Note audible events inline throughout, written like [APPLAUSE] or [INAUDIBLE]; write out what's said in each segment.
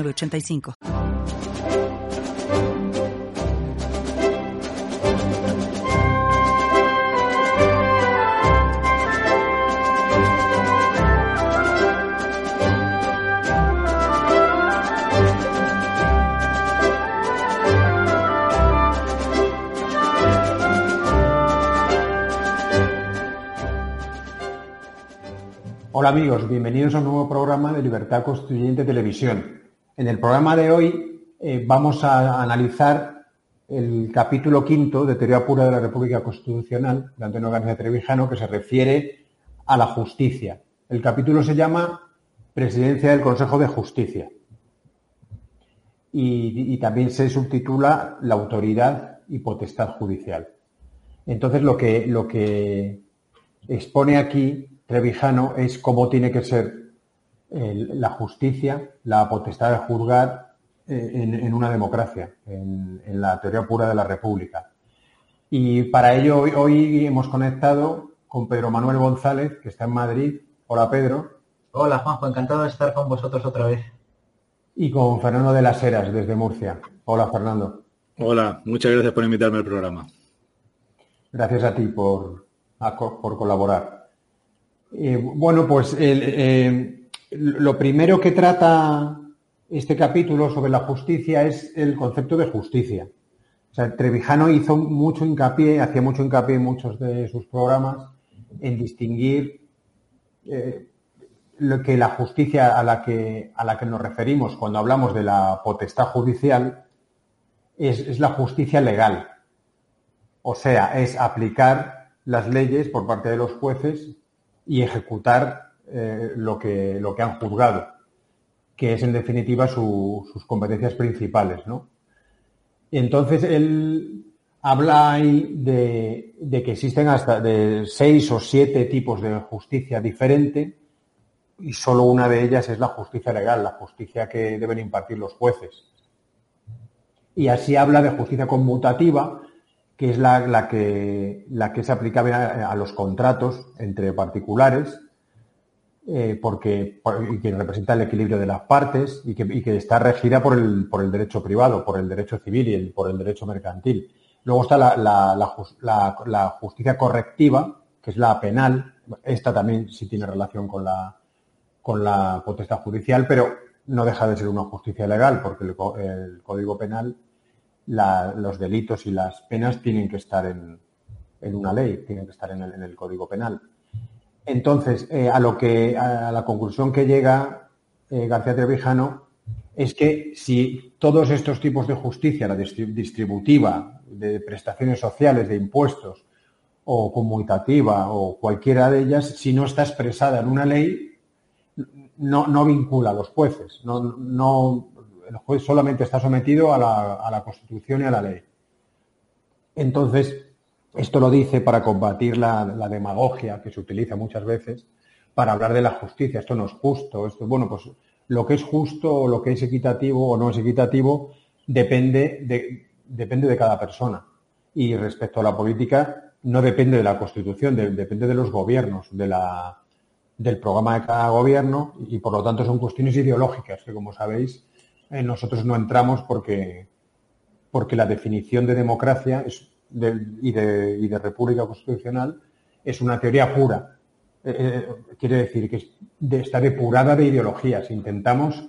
85 Hola amigos, bienvenidos a un nuevo programa de Libertad Constituyente Televisión. En el programa de hoy eh, vamos a analizar el capítulo quinto de Teoría Pura de la República Constitucional de Antonio García Trevijano que se refiere a la justicia. El capítulo se llama Presidencia del Consejo de Justicia y, también se subtitula La autoridad y potestad judicial. Entonces lo que, lo que expone aquí Trevijano es cómo tiene que ser la justicia, la potestad de juzgar eh, en, una democracia, en, la teoría pura de la República. Y para ello hoy, hemos conectado con Pedro Manuel González, que está en Madrid. Hola Pedro. Hola Juanjo, encantado de estar con vosotros otra vez. Y con Fernando de las Heras, desde Murcia. Hola Fernando. Hola, muchas gracias por invitarme al programa. Gracias a ti por, por colaborar. Eh, bueno, pues el, eh, lo primero que trata este capítulo sobre la justicia es el concepto de justicia. O sea, Trevijano hizo mucho hincapié, hacía mucho hincapié en muchos de sus programas en distinguir eh, lo que la justicia a la que, a la que nos referimos cuando hablamos de la potestad judicial es, es la justicia legal. O sea, es aplicar las leyes por parte de los jueces y ejecutar eh, lo, que, lo que han juzgado, que es en definitiva sus competencias principales. ¿no? Entonces, él habla ahí de, que existen hasta de seis o siete tipos de justicia diferente y solo una de ellas es la justicia legal, la justicia que deben impartir los jueces. Y así habla de justicia conmutativa, que es la, que, la que se aplica a, los contratos entre particulares eh, porque que representa el equilibrio de las partes y que, está regida por el, por el, derecho privado, por el derecho civil y por el derecho mercantil. Luego está la, justicia correctiva, que es la penal. Esta también sí tiene relación con la, con la potestad judicial, pero no deja de ser una justicia legal, porque el, Código Penal, los delitos y las penas tienen que estar en, una ley, tienen que estar en el Código Penal. Entonces, eh, a lo que a la conclusión que llega eh, García Trevijano es que si todos estos tipos de justicia, la distributiva, de prestaciones sociales, de impuestos, o conmutativa, o cualquiera de ellas, si no está expresada en una ley, no, vincula a los jueces. No, el juez solamente está sometido a la, a la Constitución y a la ley. Entonces, esto lo dice para combatir la, demagogia que se utiliza muchas veces para hablar de la justicia. Esto no es justo. Esto, bueno, pues lo que es justo o lo que es equitativo o no es equitativo depende de, depende de cada persona. Y respecto a la política, no depende de la Constitución, depende de los gobiernos, del programa de cada gobierno y por lo tanto son cuestiones ideológicas que, como sabéis, eh, nosotros no entramos porque, porque la definición de democracia es y, de, República Constitucional es una teoría pura. Eh, eh, quiere decir que está depurada de ideologías. Intentamos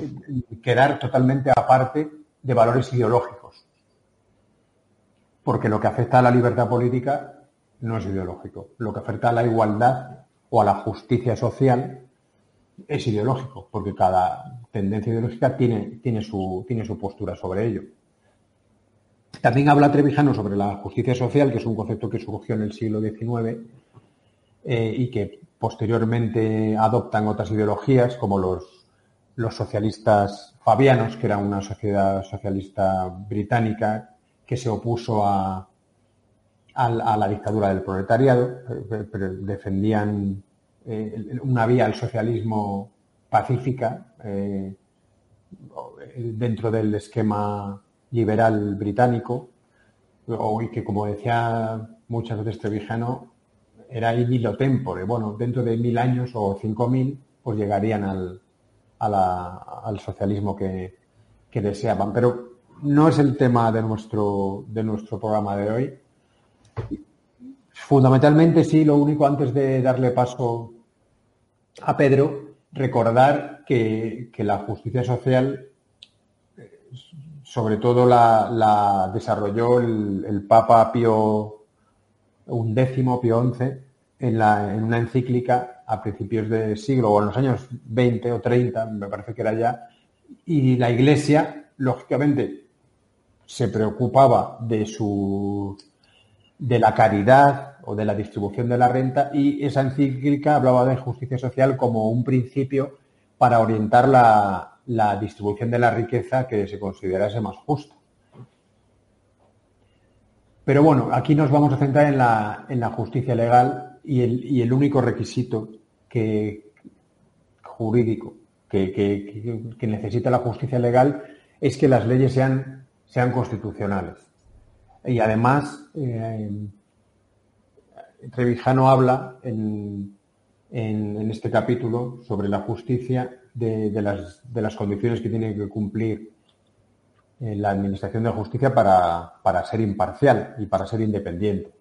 eh, quedar totalmente aparte de valores ideológicos. Porque lo que afecta a la libertad política no es ideológico. Lo que afecta a la igualdad o a la justicia social es ideológico, porque cada tendencia ideológica tiene, tiene, su, tiene su postura sobre ello. También habla Trevijano sobre la justicia social, que es un concepto que surgió en el siglo XIX eh, y que posteriormente adoptan otras ideologías como los, socialistas fabianos, que era una sociedad socialista británica que se opuso a, la dictadura del proletariado, pero defendían eh, una vía al socialismo pacífica eh, dentro del esquema liberal británico, y que como decía muchas veces Trevijano, era il tempore. Bueno, dentro de mil años o cinco mil, pues llegarían al, al socialismo que, que, deseaban. Pero no es el tema de nuestro, de nuestro programa de hoy. Fundamentalmente sí, lo único antes de darle paso a Pedro, recordar que, la justicia social, sobre todo la, desarrolló el, Papa Pío XI, Pío XI, en, la, en una encíclica a principios del siglo o en los años 20 o 30, me parece que era ya, y la Iglesia, lógicamente, se preocupaba de su de la caridad o de la distribución de la renta y esa encíclica hablaba de justicia social como un principio para orientar la, la distribución de la riqueza que se considerase más justa. Pero bueno, aquí nos vamos a centrar en la, en la justicia legal y el, y el, único requisito que, jurídico que, que, necesita la justicia legal es que las leyes sean, sean constitucionales. Y además, eh, Trevijano habla en, en, este capítulo sobre la justicia de, las, de, las, condiciones que tiene que cumplir eh, la Administración de Justicia para, para, ser imparcial y para ser independiente.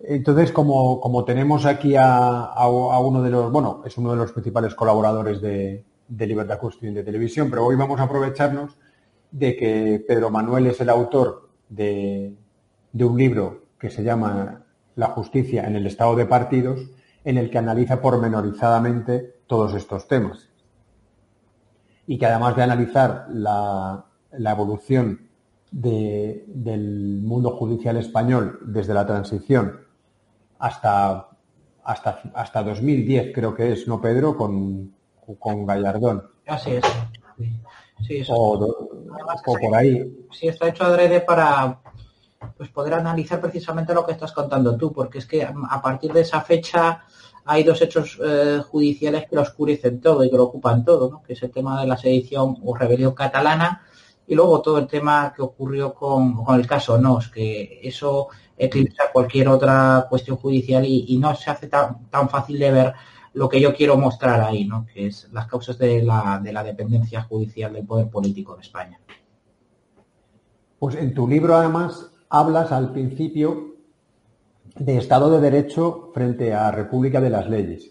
Entonces, como, como tenemos aquí a, uno de los, bueno, es uno de los principales colaboradores de, de Libertad Constituyente de Televisión, pero hoy vamos a aprovecharnos de que Pedro Manuel es el autor de, de un libro que se llama La justicia en el estado de partidos, en el que analiza pormenorizadamente todos estos temas. Y que además de analizar la, evolución del mundo judicial español desde la transición hasta, hasta, hasta 2010, creo que es, ¿no, Pedro? Con, con Gallardón. Así es. Sí, o, por ahí. Sí, está hecho adrede para, pues poder analizar precisamente lo que estás contando tú, porque es que a partir de esa fecha hay dos hechos eh, judiciales que lo oscurecen todo y que lo ocupan todo, ¿no? que es el tema de la sedición o rebelión catalana y luego todo el tema que ocurrió con, el caso NOS, que eso eclipsa cualquier otra cuestión judicial y, no se hace tan, tan, fácil de ver lo que yo quiero mostrar ahí, ¿no? que es las causas de la, de la dependencia judicial del poder político de España. Pues en tu libro además hablas al principio de Estado de Derecho frente a República de las Leyes.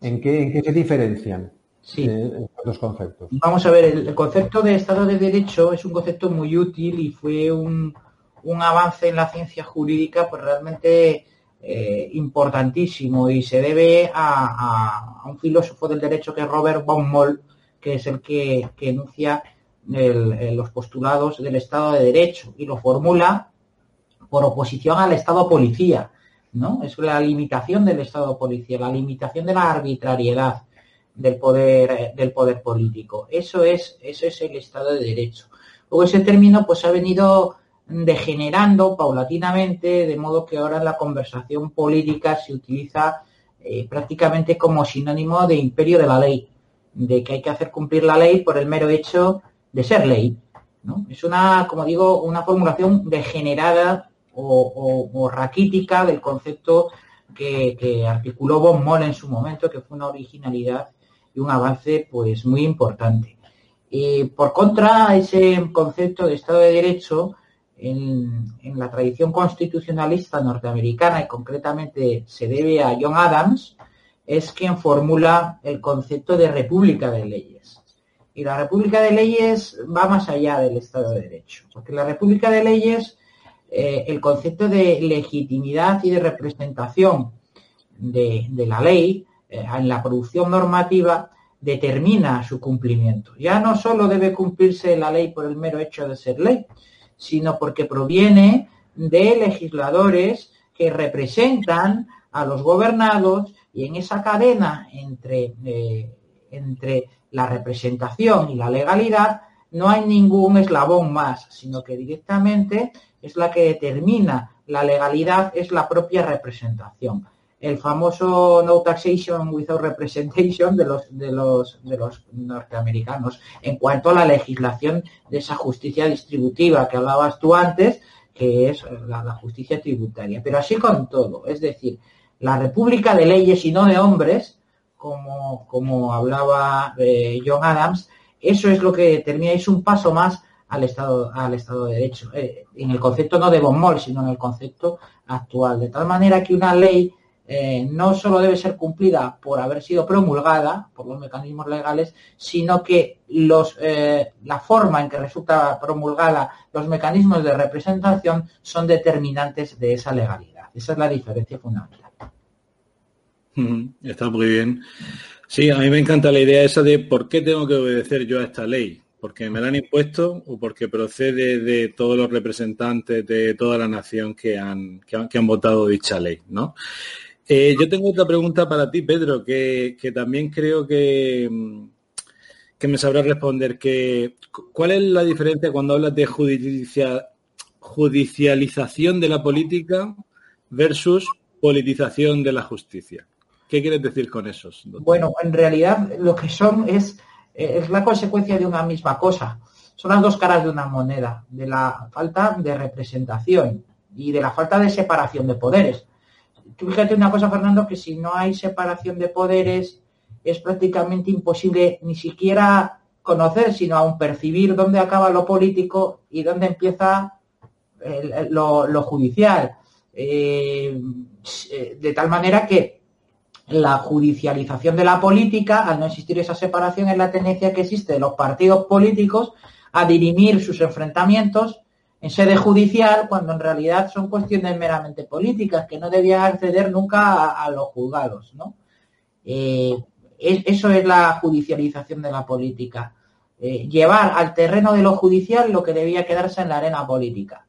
¿En qué, en qué se diferencian sí. estos dos conceptos? Vamos a ver, el, concepto de Estado de Derecho es un concepto muy útil y fue un, avance en la ciencia jurídica pues realmente eh, importantísimo y se debe a, un filósofo del derecho que es Robert Baumol, que es el que, enuncia los postulados del Estado de Derecho y lo formula por oposición al Estado policía, ¿no? Es la limitación del Estado policía, la limitación de la arbitrariedad del poder, eh, del poder político. Eso es, eso es el Estado de Derecho. Luego ese término pues ha venido degenerando paulatinamente, de modo que ahora en la conversación política se utiliza eh, prácticamente como sinónimo de imperio de la ley, de que hay que hacer cumplir la ley por el mero hecho de ser ley. ¿no? Es una, como digo, una formulación degenerada o, raquítica del concepto que, articuló Von Moll en su momento, que fue una originalidad y un avance pues muy importante. Y por contra, ese concepto de Estado de Derecho en, la tradición constitucionalista norteamericana y concretamente se debe a John Adams, es quien formula el concepto de República de Leyes. Y la República de Leyes va más allá del Estado de Derecho, porque la República de Leyes eh, el concepto de legitimidad y de representación de, la ley eh, en la producción normativa determina su cumplimiento. Ya no solo debe cumplirse la ley por el mero hecho de ser ley, sino porque proviene de legisladores que representan a los gobernados y en esa cadena entre, eh, entre la representación y la legalidad, no hay ningún eslabón más, sino que directamente es la que determina la legalidad, es la propia representación. El famoso no taxation without representation de los, de los, de los norteamericanos en cuanto a la legislación de esa justicia distributiva que hablabas tú antes, que es la, justicia tributaria. Pero así con todo, es decir, la república de leyes y no de hombres, como, como hablaba eh, John Adams, eso es lo que determina, es un paso más al Estado, al Estado de Derecho, eh, en el concepto no de Bonmol, sino en el concepto actual. De tal manera que una ley eh, no solo debe ser cumplida por haber sido promulgada por los mecanismos legales, sino que los, eh, la forma en que resulta promulgada los mecanismos de representación son determinantes de esa legalidad. Esa es la diferencia fundamental. Está muy bien. Sí, a mí me encanta la idea esa de por qué tengo que obedecer yo a esta ley. ¿Porque me la han impuesto o porque procede de todos los representantes de toda la nación que han, que han, que votado dicha ley? ¿no? Eh, yo tengo otra pregunta para ti, Pedro, que, también creo que, que me sabrás responder. Que, ¿Cuál es la diferencia cuando hablas de judicialización de la política versus politización de la justicia? ¿Qué quieres decir con eso? Bueno, en realidad lo que son es, es la consecuencia de una misma cosa. Son las dos caras de una moneda, de la falta de representación y de la falta de separación de poderes fíjate una cosa, Fernando, que si no hay separación de poderes, es prácticamente imposible ni siquiera conocer, sino aún percibir dónde acaba lo político y dónde empieza lo, judicial. Eh, de tal manera que la judicialización de la política, al no existir esa separación, es la tendencia que existe de los partidos políticos a dirimir sus enfrentamientos en sede judicial cuando en realidad son cuestiones meramente políticas que no debían acceder nunca a, los juzgados, ¿no? Eh, eso es la judicialización de la política. Eh, llevar al terreno de lo judicial lo que debía quedarse en la arena política.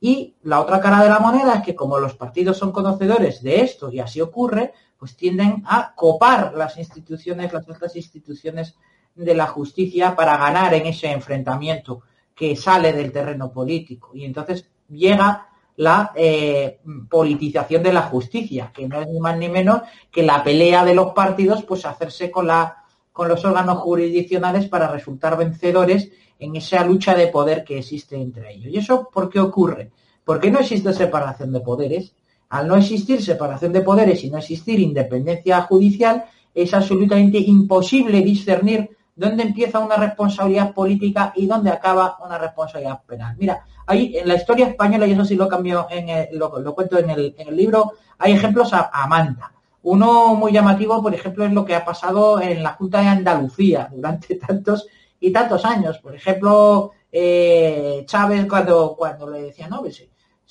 Y la otra cara de la moneda es que como los partidos son conocedores de esto y así ocurre, pues tienden a copar las instituciones, las otras instituciones de la justicia para ganar en ese enfrentamiento que sale del terreno político. Y entonces llega la eh, politización de la justicia, que no es ni más ni menos que la pelea de los partidos, pues hacerse con, la, con los órganos jurisdiccionales para resultar vencedores en esa lucha de poder que existe entre ellos. ¿Y eso por qué ocurre? Porque no existe separación de poderes. Al no existir separación de poderes y no existir independencia judicial, es absolutamente imposible discernir dónde empieza una responsabilidad política y dónde acaba una responsabilidad penal. Mira, ahí en la historia española, y eso sí lo cambio, en lo, cuento en el, libro, hay ejemplos a, Manta. Uno muy llamativo, por ejemplo, es lo que ha pasado en la Junta de Andalucía durante [LAUGHS] tantos y tantos años. Por ejemplo, eh, Chávez cuando, cuando le decía, no, pues,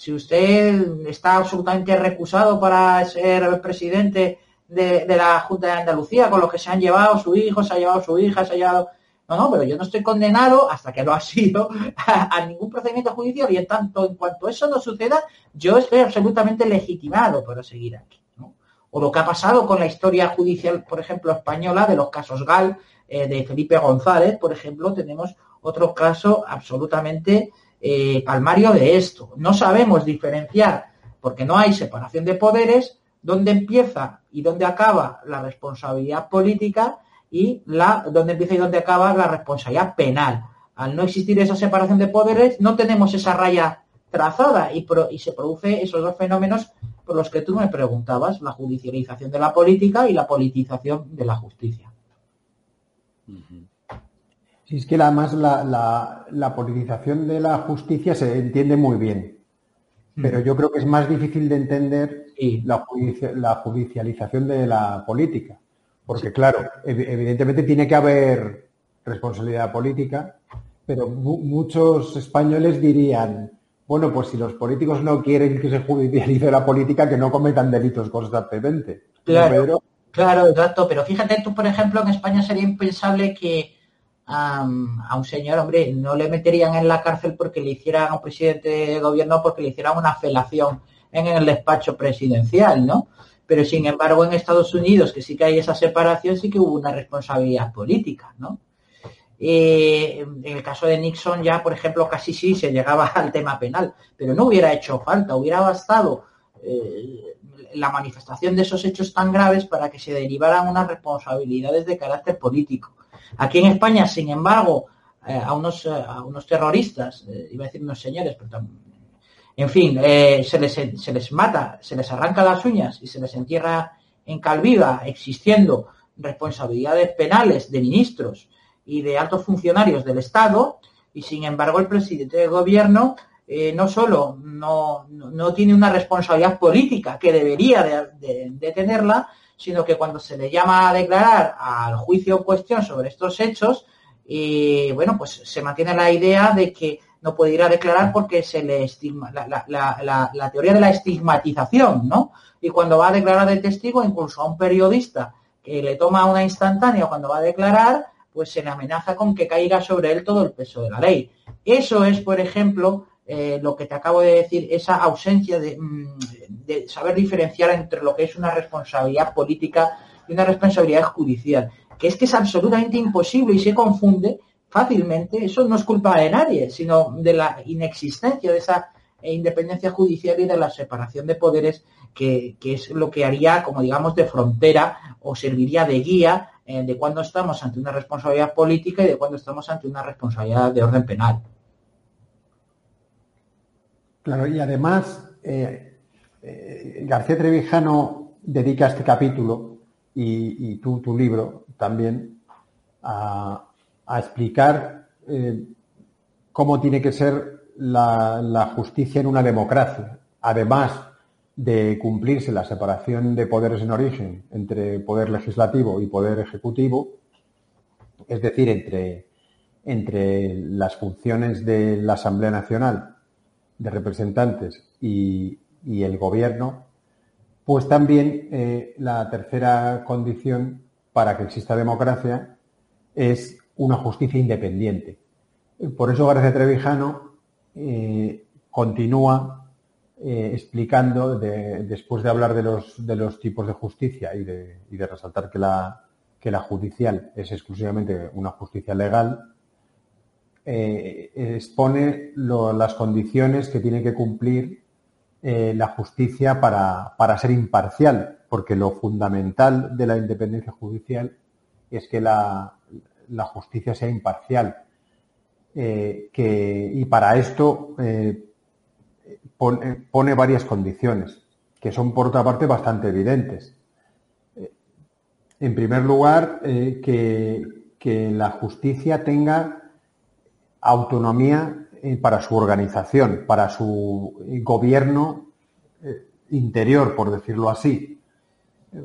si usted está absolutamente recusado para ser presidente de, la Junta de Andalucía, con los que se han llevado su hijo, se ha llevado su hija, se ha llevado... No, no, pero yo no estoy condenado hasta que lo ha [LAUGHS] sido a, ningún procedimiento judicial y en tanto en cuanto eso no suceda, yo estoy absolutamente legitimado para seguir aquí. O lo que ha pasado con la historia judicial, por ejemplo, española, de los casos Gal, eh, de Felipe González, por ejemplo, tenemos otro caso absolutamente eh, palmario de esto. No sabemos diferenciar, porque no hay separación de poderes, dónde empieza y dónde acaba la responsabilidad política y la, dónde empieza y dónde acaba la responsabilidad penal. Al no existir esa separación de poderes, no tenemos esa raya trazada y, se produce esos dos fenómenos por los que tú me preguntabas, la judicialización de la política y la politización de la justicia. Sí, es que además la, la politización de la justicia se entiende muy bien, pero yo creo que es más difícil de entender la, la, judicialización de la política. Porque, claro, evidentemente tiene que haber responsabilidad política, pero muchos españoles dirían, bueno, pues si los políticos no quieren que se judicialice la política, que no cometan delitos constantemente. Claro, claro, exacto. Pero fíjate tú, por ejemplo, en España sería impensable que a un señor, hombre, no le meterían en la cárcel porque le hicieran a un presidente de gobierno porque le hicieran una felación en el despacho presidencial, ¿no? pero sin embargo en Estados Unidos, que sí que hay esa separación, sí que hubo una responsabilidad política, ¿no? Eh, en el caso de Nixon ya, por ejemplo, casi sí se llegaba [LAUGHS] al tema penal, pero no hubiera hecho falta, hubiera bastado eh, la manifestación de esos hechos tan graves para que se derivaran unas responsabilidades de carácter político. Aquí en España, sin embargo, eh, a, unos, a unos terroristas, iba a decir unos señores, pero en fin, se, les, se les mata, se les arranca las uñas y se les entierra en Calviva, existiendo responsabilidades penales de ministros y de altos funcionarios del Estado y sin embargo el presidente del gobierno eh, no solo no, tiene una responsabilidad política que debería de, tenerla, sino que cuando se le llama a declarar al juicio en cuestión sobre estos hechos, eh, bueno, pues se mantiene la idea de que no puede ir a declarar porque se le estigma, la, la, la, teoría de la estigmatización, ¿no? Y cuando va a declarar de testigo, incluso a un periodista que le toma una instantánea cuando va a declarar, pues se le amenaza con que caiga sobre él todo el peso de la ley. Eso es, por ejemplo, eh, lo que te acabo de decir, esa ausencia mm, de, saber diferenciar entre lo que es una responsabilidad política y una responsabilidad judicial, que es que es absolutamente imposible y se confunde fácilmente. Eso no es culpa de nadie, sino de la inexistencia de esa independencia judicial y de la separación de poderes, que, es lo que haría, como digamos, de frontera o serviría de guía eh, de cuándo estamos ante una responsabilidad política y de cuándo estamos ante una responsabilidad de orden penal. Claro, y además eh, eh, García Trevijano dedica este capítulo y, tu libro también a, explicar cómo tiene que ser la justicia en una democracia. Además, de cumplirse la separación de poderes en origen entre poder legislativo y poder ejecutivo, es decir, entre las funciones de la Asamblea Nacional de Representantes y, el Gobierno, pues también eh, la tercera condición para que exista democracia es una justicia independiente. Por eso García Trevijano eh, continúa eh, explicando, después de hablar de los, de los tipos de justicia y de, y de resaltar que la, que la judicial es exclusivamente una justicia legal, expone las condiciones que tiene que cumplir eh, la justicia para, para, ser imparcial, porque lo fundamental de la independencia judicial es que la, la justicia sea imparcial. que, y para esto pone, varias condiciones, que son por otra parte bastante evidentes. Eh, en primer lugar, eh, que, la justicia tenga autonomía eh, para su organización, para su gobierno interior, por decirlo así.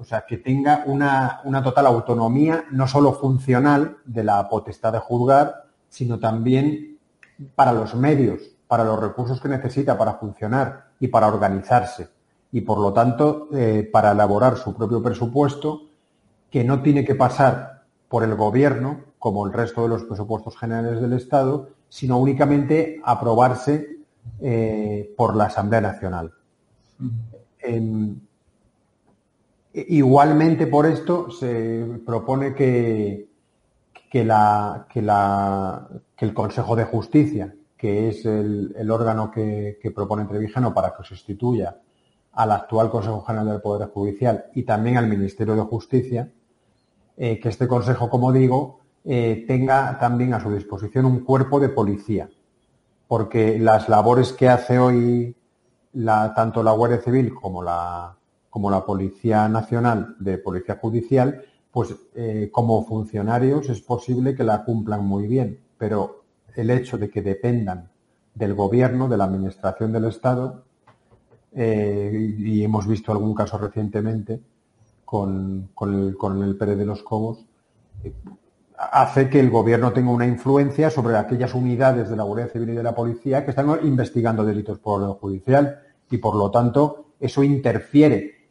O sea, que tenga una, una, total autonomía, no solo funcional de la potestad de juzgar, sino también para los medios para los recursos que necesita para funcionar y para organizarse. Y por lo tanto, eh, para elaborar su propio presupuesto, que no tiene que pasar por el gobierno, como el resto de los presupuestos generales del Estado, sino únicamente aprobarse eh, por la Asamblea Nacional. igualmente por esto se propone que, que, la, que, la, que el Consejo de Justicia, que es el, órgano que, propone Trevijano para que sustituya al actual Consejo General del Poder Judicial y también al Ministerio de Justicia, eh, que este Consejo, como digo, eh, tenga también a su disposición un cuerpo de policía, porque las labores que hace hoy tanto la Guardia Civil como la, como la Policía Nacional de Policía Judicial, pues eh, como funcionarios es posible que la cumplan muy bien, pero el hecho de que dependan del gobierno, de la administración del Estado, eh, y hemos visto algún caso recientemente con, el, con el Pérez de los Cobos, hace que el gobierno tenga una influencia sobre aquellas unidades de la Guardia Civil y de la Policía que están investigando delitos por orden judicial y por lo tanto eso interfiere,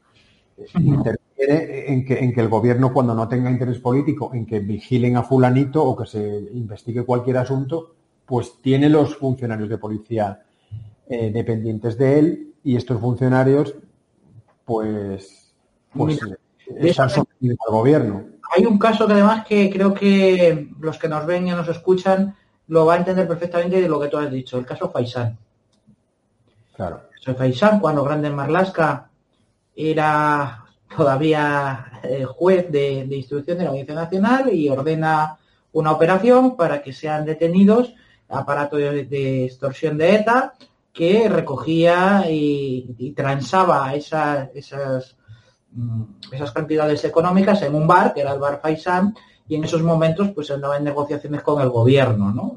interfiere en que, en que el gobierno cuando no tenga interés político en que vigilen a fulanito o que se investigue cualquier asunto, pues tiene los funcionarios de policía eh, dependientes de él y estos funcionarios, pues, pues están sometidos al gobierno. Hay un caso que además que creo que los que nos ven y nos escuchan lo va a entender perfectamente de lo que tú has dicho, el caso Faisán. Claro. El Faisán, cuando Grande Marlasca era todavía eh, juez de, instrucción de la Audiencia Nacional y ordena una operación para que sean detenidos aparato de, extorsión de ETA que recogía y, transaba esas, esas, esas cantidades económicas en un bar, que era el bar Faisán, y en esos momentos pues andaba en negociaciones con el gobierno, ¿no?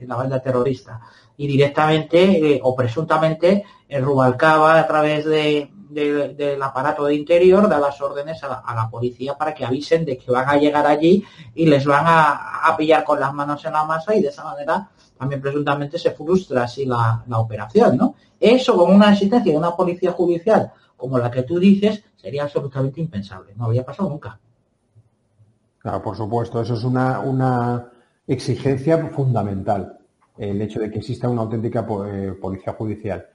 la banda terrorista. Y directamente eh, o presuntamente el Rubalcaba a través de, del aparato de interior da las órdenes a la, policía para que avisen de que van a llegar allí y les van a, pillar con las manos en la masa y de esa manera también presuntamente se frustra así la, operación, ¿no? Eso con una existencia de una policía judicial como la que tú dices sería absolutamente impensable, no había pasado nunca. Claro, por supuesto, eso es una, una exigencia fundamental, el hecho de que exista una auténtica eh, policía judicial.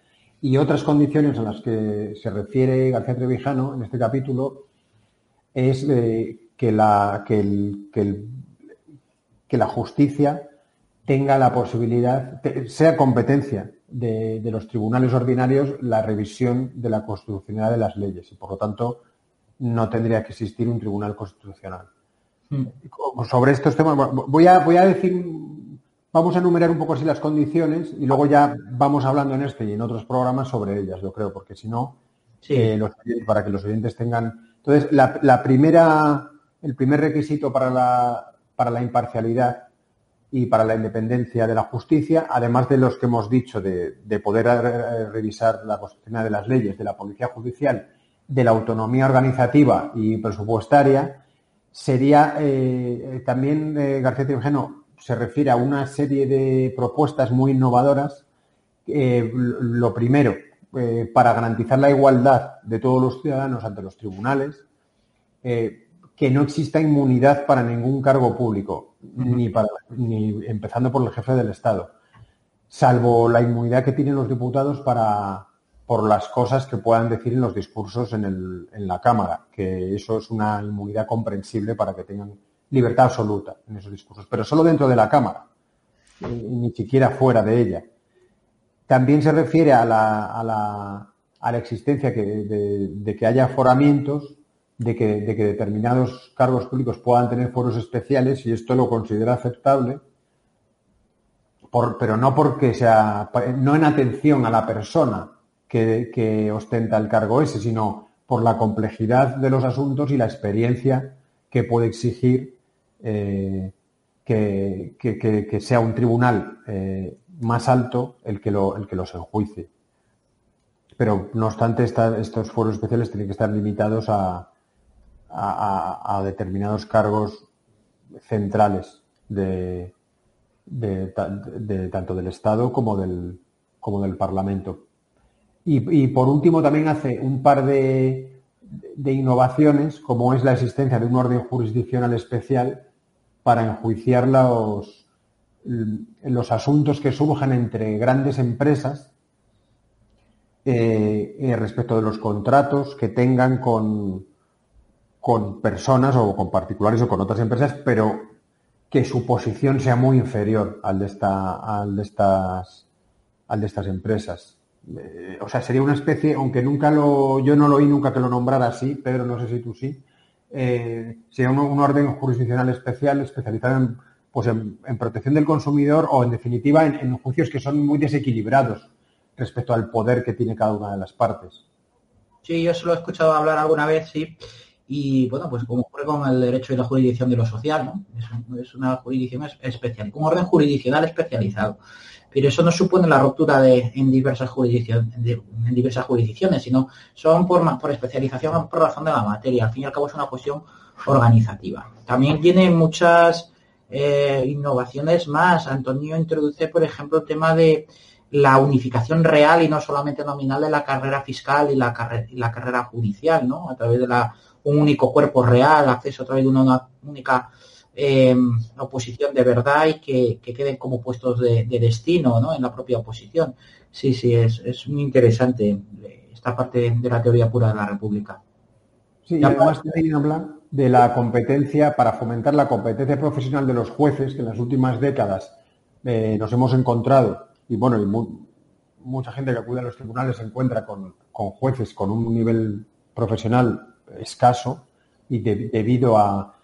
Y otras condiciones a las que se refiere García Trevijano en este capítulo es eh, que, la, que, que, la justicia tenga la posibilidad, sea competencia de, los tribunales ordinarios la revisión de la constitucionalidad de las leyes y por lo tanto no tendría que existir un tribunal constitucional. Hmm. Sobre estos temas, voy a, voy a decir Vamos a enumerar un poco así las condiciones y luego ya vamos hablando en este y en otros programas sobre ellas, yo creo, porque si no, eh, para que los oyentes tengan. Entonces, la, primera, el primer requisito para la, para la imparcialidad y para la independencia de la justicia, además de los que hemos dicho de, poder eh, revisar la constitución de las leyes, de la policía judicial, de la autonomía organizativa y presupuestaria, sería eh, también García Tingeno se refiere a una serie de propuestas muy innovadoras. Eh, lo primero, eh, para garantizar la igualdad de todos los ciudadanos ante los tribunales, eh, que no exista inmunidad para ningún cargo público, ni, para, ni empezando por el jefe del Estado, salvo la inmunidad que tienen los diputados para, por las cosas que puedan decir en los discursos en, el, en la Cámara, que eso es una inmunidad comprensible para que tengan libertad absoluta en esos discursos, pero solo dentro de la Cámara, ni siquiera fuera de ella. También se refiere a la, a la, a la existencia de, que haya aforamientos, de que, de que determinados cargos públicos puedan tener foros especiales y esto lo considera aceptable, por, pero no porque sea, no en atención a la persona que, que ostenta el cargo ese, sino por la complejidad de los asuntos y la experiencia que puede exigir eh, que, sea un tribunal eh, más alto el que, lo, el que los enjuicie. Pero, no obstante, estos foros especiales tienen que estar limitados a, a, determinados cargos centrales de, de, tanto del Estado como del, como del Parlamento. Y, y, por último también hace un par de, de, innovaciones, como es la existencia de un orden jurisdiccional especial para enjuiciar los, los asuntos que surjan entre grandes empresas eh, eh, respecto de los contratos que tengan con, con personas o con particulares o con otras empresas, pero que su posición sea muy inferior al de, esta, al de, estas, al de estas empresas. Eh, o sea, sería una especie, aunque nunca lo, yo no lo oí nunca que lo nombrara así, Pedro, no sé si tú sí, eh, sea un, orden jurisdiccional especial especializado en, pues en, protección del consumidor o, en definitiva, en, juicios que son muy desequilibrados respecto al poder que tiene cada una de las partes. Sí, yo se lo he escuchado hablar alguna vez, sí. Bueno, pues como ocurre con el derecho y la jurisdicción de lo social, ¿no? Es, una jurisdicción especial, un orden jurisdiccional especializado pero eso no supone la ruptura de, en, diversas jurisdicciones, en diversas jurisdicciones, sino son por, por especialización, por razón de la materia. Al fin y al cabo es una cuestión organizativa. También tiene muchas eh, innovaciones más. Antonio introduce, por ejemplo, el tema de la unificación real y no solamente nominal de la carrera fiscal y la, carrera, y la carrera judicial, ¿no? A través de la, un único cuerpo real, acceso a través de una única eh, oposición de verdad y que, queden como puestos de, destino ¿no? en la propia oposición. Sí, sí, es, muy interesante esta parte de la teoría pura de la República. Sí, y además también habla de la competencia, para fomentar la competencia profesional de los jueces, que en las últimas décadas eh, nos hemos encontrado, y bueno, y mucha gente que acude a los tribunales se encuentra con, jueces con un nivel profesional escaso y debido a,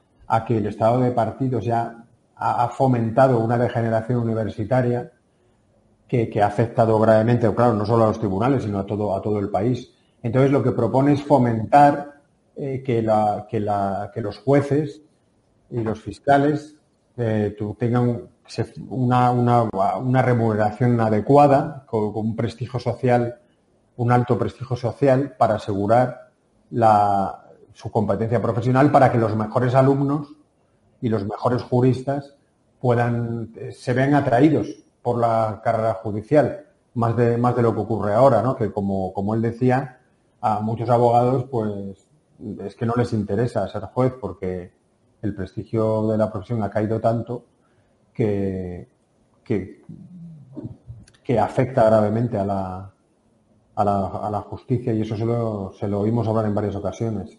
que el estado de partidos ya ha, fomentado una degeneración universitaria que, ha afectado gravemente, claro, no solo a los tribunales, sino a todo, a todo el país. Entonces, lo que propone es fomentar eh, que, la, que, la, que, los jueces y los fiscales eh, tengan una, una, remuneración adecuada, con, un prestigio social, un alto prestigio social para asegurar la, su competencia profesional para que los mejores alumnos y los mejores juristas puedan, se vean atraídos por la carrera judicial, más de, más de lo que ocurre ahora, ¿no? Que como, como él decía, a muchos abogados, pues, es que no les interesa ser juez porque el prestigio de la profesión ha caído tanto que, que, afecta gravemente a la, a la, a la, justicia y eso se lo, se lo oímos hablar en varias ocasiones.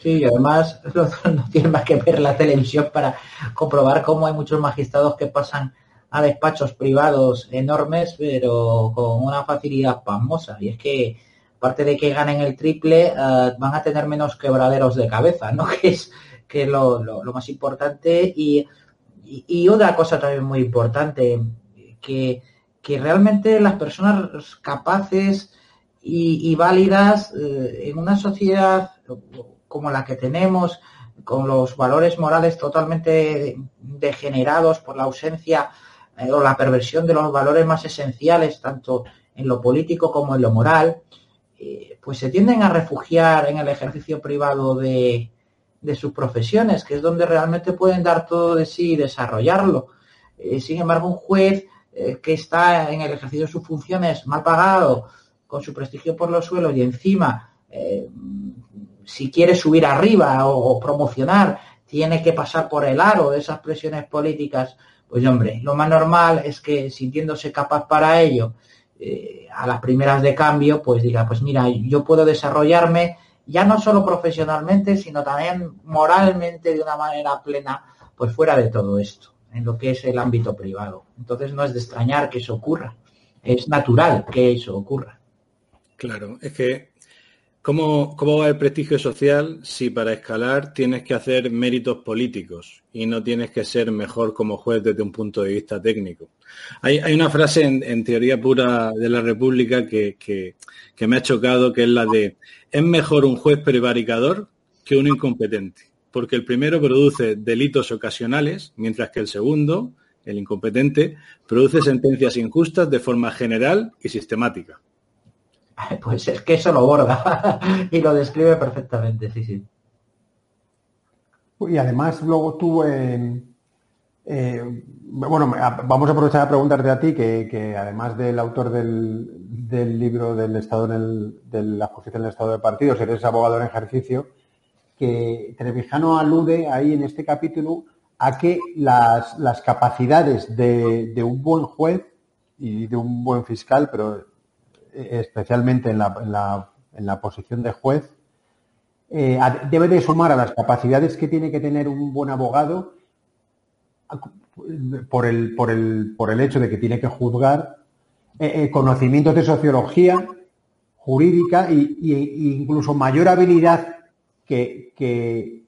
Sí, y además [LAUGHS] no tiene más que ver la televisión para comprobar cómo hay muchos magistrados que pasan a despachos privados enormes, pero con una facilidad pasmosa. Y es que, aparte de que ganen el triple, eh, van a tener menos quebraderos de cabeza, ¿no? [LAUGHS] Que es, que lo, lo más importante. Y y, otra cosa también muy importante, que, realmente las personas capaces y, válidas eh, en una sociedad como la que tenemos, con los valores morales totalmente degenerados por la ausencia eh, o la perversión de los valores más esenciales, tanto en lo político como en lo moral, eh, pues se tienden a refugiar en el ejercicio privado de, sus profesiones, que es donde realmente pueden dar todo de sí y desarrollarlo. Sin embargo, un juez que está en el ejercicio de sus funciones mal pagado, con su prestigio por los suelos y encima, eh, si quiere subir arriba o, promocionar, tiene que pasar por el aro de esas presiones políticas, pues hombre, lo más normal es que sintiéndose capaz para ello, a las primeras de cambio, pues diga, pues mira, yo puedo desarrollarme ya no solo profesionalmente, sino también moralmente de una manera plena, pues fuera de todo esto, en lo que es el ámbito privado. Entonces no es de extrañar que eso ocurra, es natural que eso ocurra. Claro, es que ¿cómo, cómo va el prestigio social si para escalar tienes que hacer méritos políticos y no tienes que ser mejor como juez desde un punto de vista técnico? Hay, una frase en, teoría pura de la República que, que me ha chocado, que es la de es mejor un juez prevaricador que un incompetente, porque el primero produce delitos ocasionales, mientras que el segundo, el incompetente, produce sentencias injustas de forma general y sistemática. [LAUGHS] Pues es que eso lo borda [LAUGHS] y lo describe perfectamente, sí, sí. Y además luego tú, eh, eh, bueno, vamos a aprovechar a preguntarte a ti, que, además del autor del, libro del Estado en el, de la justicia en el Estado de partidos, eres abogado en ejercicio, que Trevijano alude ahí en este capítulo a que las, capacidades de, un buen juez y de un buen fiscal, pero especialmente en la, en la, posición de juez, eh, debe de sumar a las capacidades que tiene que tener un buen abogado por el, por el, por el hecho de que tiene que juzgar eh, eh, conocimientos de sociología jurídica y, incluso mayor habilidad que, que,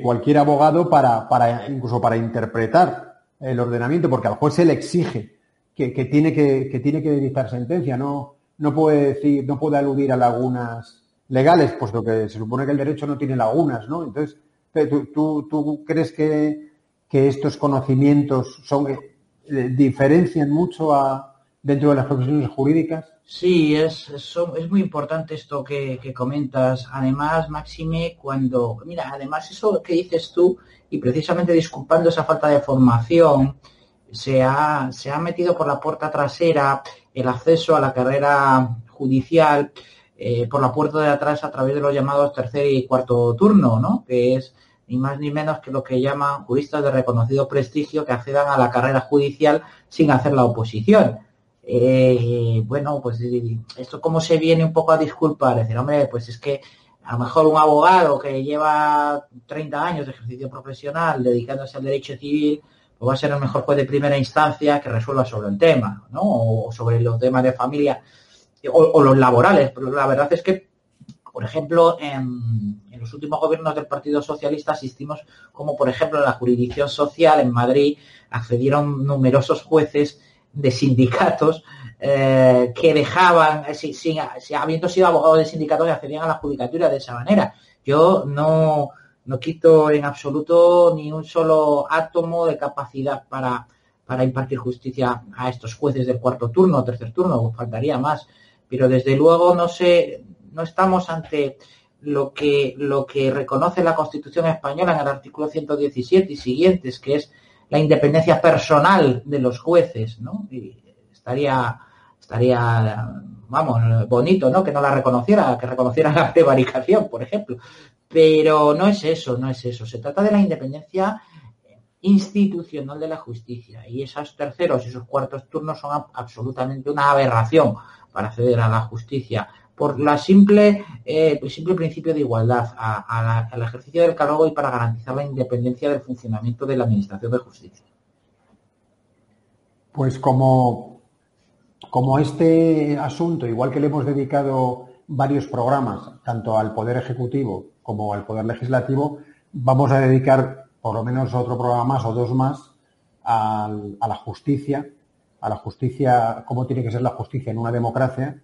cualquier abogado para, para, incluso para interpretar el ordenamiento, porque al juez se le exige que, tiene que, tiene que dictar sentencia, no, no puede decir, no puede aludir a lagunas legales, puesto que se supone que el derecho no tiene lagunas, ¿no? Entonces, ¿tú, tú crees que, que estos conocimientos son, eh, diferencian mucho a, dentro de las profesiones jurídicas? Sí, es, es, muy importante esto que, comentas. Además, Máxime, cuando, mira, además eso que dices tú, y precisamente disculpando esa falta de formación, se ha, se ha metido por la puerta trasera el acceso a la carrera judicial eh, por la puerta de atrás a través de los llamados tercer y cuarto turno, ¿no? Que es ni más ni menos que lo que llaman juristas de reconocido prestigio que accedan a la carrera judicial sin hacer la oposición. Eh, bueno, pues esto como se viene un poco a disculpar, decir, hombre, pues es que a lo mejor un abogado que lleva 30 años de ejercicio profesional dedicándose al derecho civil, pues va a ser el mejor juez de primera instancia que resuelva sobre el tema, ¿no? O sobre los temas de familia o, los laborales. Pero la verdad es que, por ejemplo, en, los últimos gobiernos del Partido Socialista asistimos como, por ejemplo, en la jurisdicción social en Madrid accedieron numerosos jueces de sindicatos eh, que dejaban, eh, si, si, habiendo sido abogados de sindicatos, accedían a la judicatura de esa manera. Yo no, no quito en absoluto ni un solo átomo de capacidad para, para impartir justicia a estos jueces del cuarto turno o tercer turno, faltaría más. Pero desde luego no sé, no estamos ante lo que, lo que reconoce la Constitución española en el artículo 117 y siguientes, que es la independencia personal de los jueces, ¿no? Y estaría estaría, vamos, bonito, ¿no? Que no la reconociera, que reconociera [LAUGHS] la prevaricación, por ejemplo. Pero no es eso, no es eso. Se trata de la independencia institucional de la justicia. Y esos terceros y esos cuartos turnos son absolutamente una aberración para acceder a la justicia por la simple, eh, el simple principio de igualdad al ejercicio del cargo y para garantizar la independencia del funcionamiento de la Administración de Justicia. Pues como como este asunto, igual que le hemos dedicado varios programas, tanto al Poder Ejecutivo como al Poder Legislativo, vamos a dedicar por lo menos otro programa más o dos más a, la justicia, a la justicia, cómo tiene que ser la justicia en una democracia.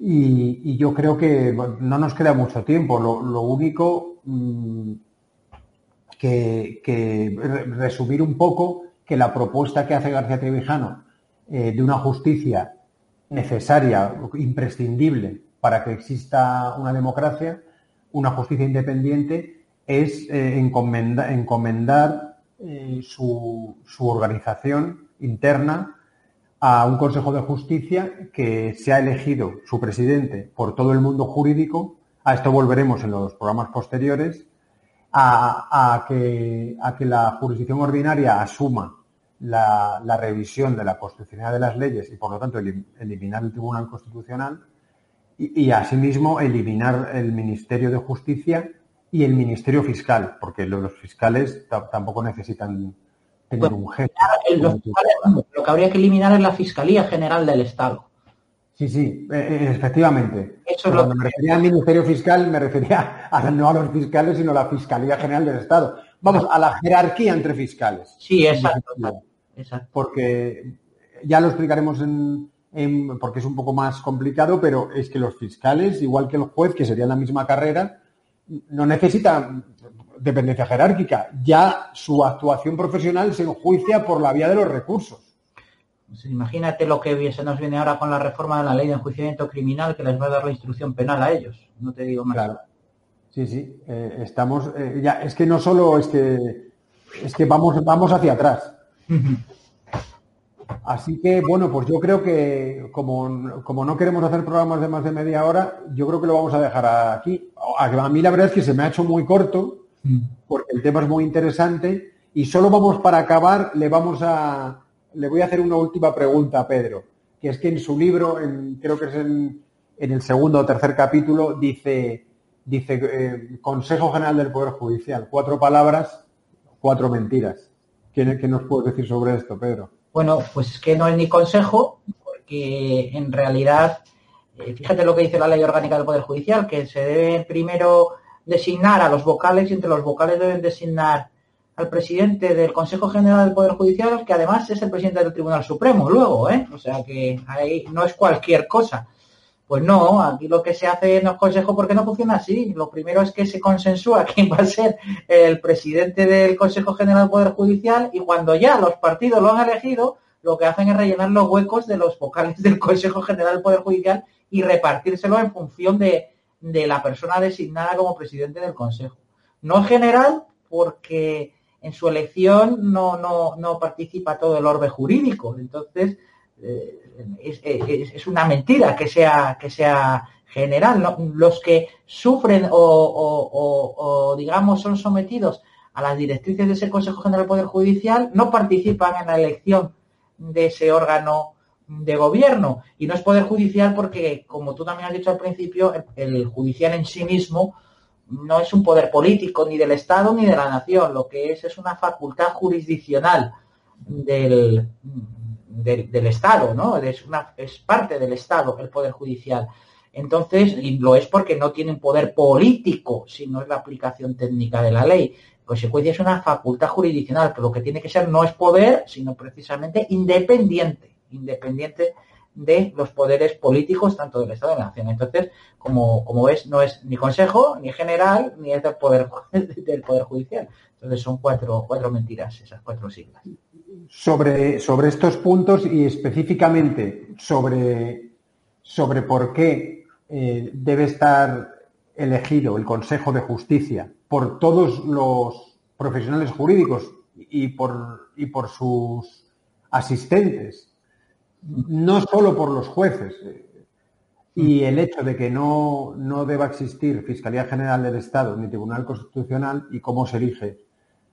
Y, yo creo que no nos queda mucho tiempo. Lo, único mm, que, resumir un poco que la propuesta que hace García Trevijano eh, de una justicia necesaria, imprescindible para que exista una democracia, una justicia independiente, es eh, encomendar eh, su, organización interna a un Consejo de Justicia que se ha elegido su presidente por todo el mundo jurídico, a esto volveremos en los programas posteriores, a, que, a que la jurisdicción ordinaria asuma la, revisión de la constitucionalidad de las leyes y, por lo tanto, eliminar el Tribunal Constitucional y, asimismo, eliminar el Ministerio de Justicia y el Ministerio Fiscal, porque los fiscales tampoco necesitan tener un jefe. Lo que habría que eliminar es la Fiscalía General del Estado. Sí, sí, eh, eh, efectivamente. Cuando me refería al Ministerio Fiscal, me refería a, no a los fiscales, sino a la Fiscalía General del Estado. Vamos, a la jerarquía entre fiscales. Sí, exacto. Porque ya lo explicaremos en, porque es un poco más complicado, pero es que los fiscales, igual que el juez, que sería la misma carrera, no necesitan dependencia jerárquica. Ya su actuación profesional se enjuicia por la vía de los recursos. Imagínate lo que se nos viene ahora con la reforma de la ley de enjuiciamiento criminal que les va a dar la instrucción penal a ellos. No te digo más. Claro. Sí, sí. Eh, estamos. Eh, ya, es que no solo es que. Es que vamos, vamos hacia atrás. Así que, bueno, pues yo creo que como, no queremos hacer programas de más de media hora, yo creo que lo vamos a dejar aquí. A mí la verdad es que se me ha hecho muy corto, porque el tema es muy interesante, y solo vamos para acabar, le vamos a, le voy a hacer una última pregunta a Pedro, que es que en su libro, creo que es en, el segundo o tercer capítulo, dice, dice eh, Consejo General del Poder Judicial, cuatro palabras, cuatro mentiras. ¿Qué, nos puedes decir sobre esto, Pedro? Bueno, pues es que no es ni consejo, porque en realidad, eh, fíjate lo que dice la ley orgánica del Poder Judicial, que se debe primero designar a los vocales y entre los vocales deben designar al presidente del Consejo General del Poder Judicial, que además es el presidente del Tribunal Supremo, luego, ¿eh? O sea que ahí no es cualquier cosa. Pues no, aquí lo que se hace en los consejos, porque no funciona así. Lo primero es que se consensúa quién va a ser el presidente del Consejo General del Poder Judicial y cuando ya los partidos lo han elegido, lo que hacen es rellenar los huecos de los vocales del Consejo General del Poder Judicial y repartírselo en función de, la persona designada como presidente del Consejo. No general, porque en su elección no, no, no participa todo el orbe jurídico. Entonces, eh, es, una mentira que sea, que sea general. Los que sufren o, digamos, son sometidos a las directrices de ese Consejo General del Poder Judicial no participan en la elección de ese órgano de gobierno y no es poder judicial porque, como tú también has dicho al principio, el, judicial en sí mismo no es un poder político ni del Estado ni de la nación, lo que es es una facultad jurisdiccional del, del, Estado, ¿no? Es, una, es parte del Estado el poder judicial. Entonces, y lo es porque no tiene un poder político, sino es la aplicación técnica de la ley. consecuencia es una facultad jurisdiccional, que lo que tiene que ser no es poder, sino precisamente independiente, independiente de los poderes políticos, tanto del Estado de la Nación. Entonces, como, como ves, no es ni consejo, ni general, ni es del poder, [LAUGHS] del poder judicial. Entonces son cuatro, cuatro mentiras, esas cuatro siglas. Sobre, sobre estos puntos y específicamente sobre, sobre por qué eh, debe estar elegido el Consejo de Justicia por todos los profesionales jurídicos y por, y por sus asistentes, no solo por los jueces. Y el hecho de que no, deba existir Fiscalía General del Estado ni Tribunal Constitucional y cómo se elige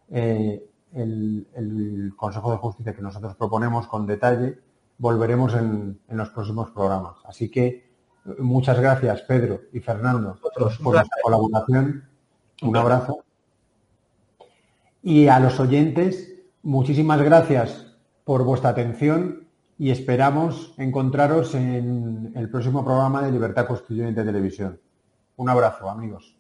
eh, el, Consejo de Justicia que nosotros proponemos con detalle, volveremos en, en los próximos programas. Así que Muchas gracias, Pedro y Fernando, por la colaboración. Un abrazo. Y a los oyentes, muchísimas gracias por vuestra atención y esperamos encontraros en el próximo programa de Libertad Constituyente Televisión. Un abrazo, amigos.